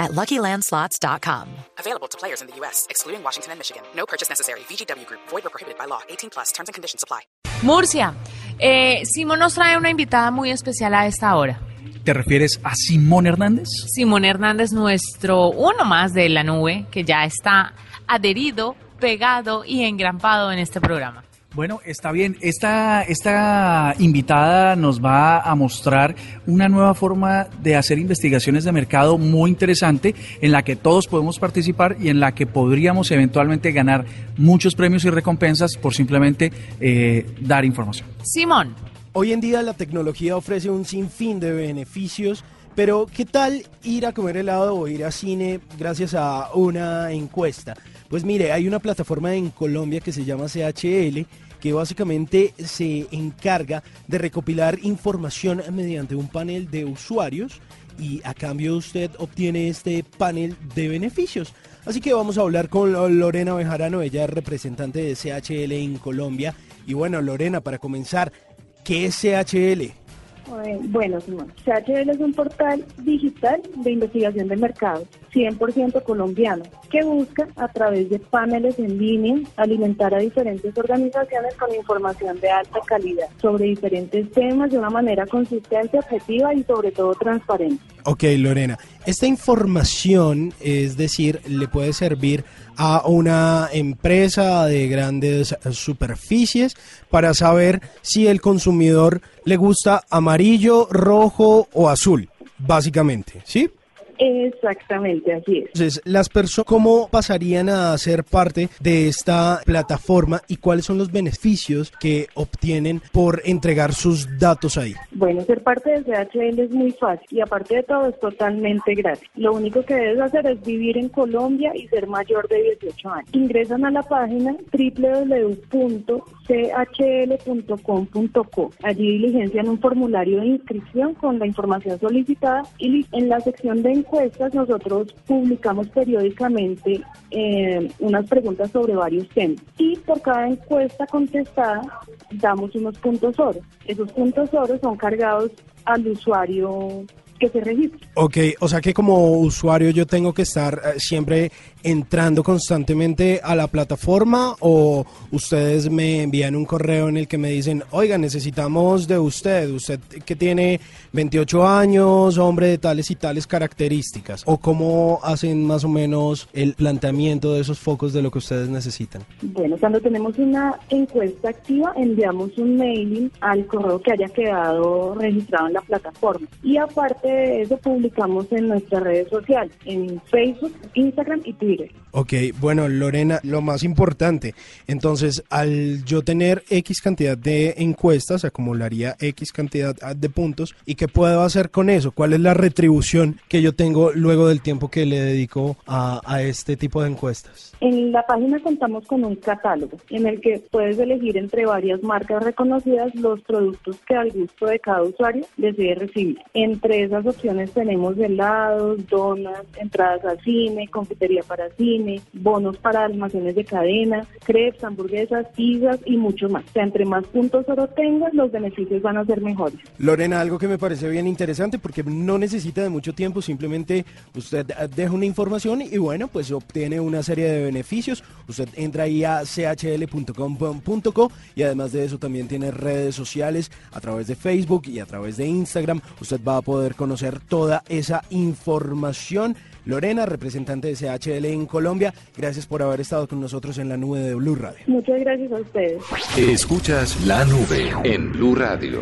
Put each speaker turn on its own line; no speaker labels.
at LuckyLandSlots.com.
Available to players in the U.S., excluding Washington and Michigan. No purchase necessary. VGW Group. Void or prohibited by law. 18 plus. Terms and conditions apply.
Murcia, eh, Simón nos trae una invitada muy especial a esta hora.
¿Te refieres a Simón Hernández?
Simón Hernández, nuestro uno más de la nube, que ya está adherido, pegado y engrampado en este programa.
Bueno, está bien. Esta, esta invitada nos va a mostrar una nueva forma de hacer investigaciones de mercado muy interesante en la que todos podemos participar y en la que podríamos eventualmente ganar muchos premios y recompensas por simplemente eh, dar información.
Simón,
Hoy en día la tecnología ofrece un sinfín de beneficios, pero ¿qué tal ir a comer helado o ir a cine gracias a una encuesta? Pues mire, hay una plataforma en Colombia que se llama CHL que básicamente se encarga de recopilar información mediante un panel de usuarios y a cambio usted obtiene este panel de beneficios. Así que vamos a hablar con Lorena Bejarano, ella es representante de CHL en Colombia. Y bueno, Lorena, para comenzar, ¿qué es CHL?
Bueno, Simón, CHL es un portal digital de investigación de mercado 100% colombiano que busca a través de paneles en línea alimentar a diferentes organizaciones con información de alta calidad sobre diferentes temas de una manera consistente, objetiva y sobre todo transparente.
Ok, Lorena, esta información, es decir, le puede servir a una empresa de grandes superficies para saber si el consumidor le gusta amarillo, rojo o azul, básicamente, ¿sí?
Exactamente, así es.
Entonces, las personas, ¿cómo pasarían a ser parte de esta plataforma y cuáles son los beneficios que obtienen por entregar sus datos ahí?
Bueno, ser parte de CHL es muy fácil y aparte de todo es totalmente gratis. Lo único que debes hacer es vivir en Colombia y ser mayor de 18 años. Ingresan a la página www.chl.com.co. Allí diligencian un formulario de inscripción con la información solicitada y en la sección de encuestas nosotros publicamos periódicamente eh, unas preguntas sobre varios temas y por cada encuesta contestada damos unos puntos oro. Esos puntos oro son cargados al usuario que se registra.
Ok, o sea que como usuario yo tengo que estar eh, siempre entrando constantemente a la plataforma o ustedes me envían un correo en el que me dicen, oiga, necesitamos de usted, usted que tiene 28 años, hombre de tales y tales características, o cómo hacen más o menos el planteamiento de esos focos de lo que ustedes necesitan.
Bueno, cuando tenemos una encuesta activa, enviamos un mailing al correo que haya quedado registrado en la plataforma. Y aparte de eso, publicamos en nuestras redes sociales, en Facebook, Instagram y Twitter.
Ok, bueno, Lorena, lo más importante, entonces, al yo tener X cantidad de encuestas, acumularía X cantidad de puntos, ¿y qué puedo hacer con eso? ¿Cuál es la retribución que yo tengo luego del tiempo que le dedico a, a este tipo de encuestas?
En la página contamos con un catálogo en el que puedes elegir entre varias marcas reconocidas los productos que al gusto de cada usuario desee recibir. Entre esas opciones tenemos helados, donas, entradas al cine, confitería para cine, bonos para almacenes de cadena, crepes, hamburguesas, pizzas y mucho más. O sea, entre más puntos oro tengas, los beneficios van a ser mejores.
Lorena, algo que me parece bien interesante porque no necesita de mucho tiempo, simplemente usted eh, deja una información y bueno, pues obtiene una serie de beneficios. Usted entra ahí a chl.com.co y además de eso también tiene redes sociales a través de Facebook y a través de Instagram. Usted va a poder conocer toda esa información. Lorena, representante de CHL en Colombia, gracias por haber estado con nosotros en la nube de Blue Radio.
Muchas gracias a ustedes.
Escuchas la nube en Blue Radio.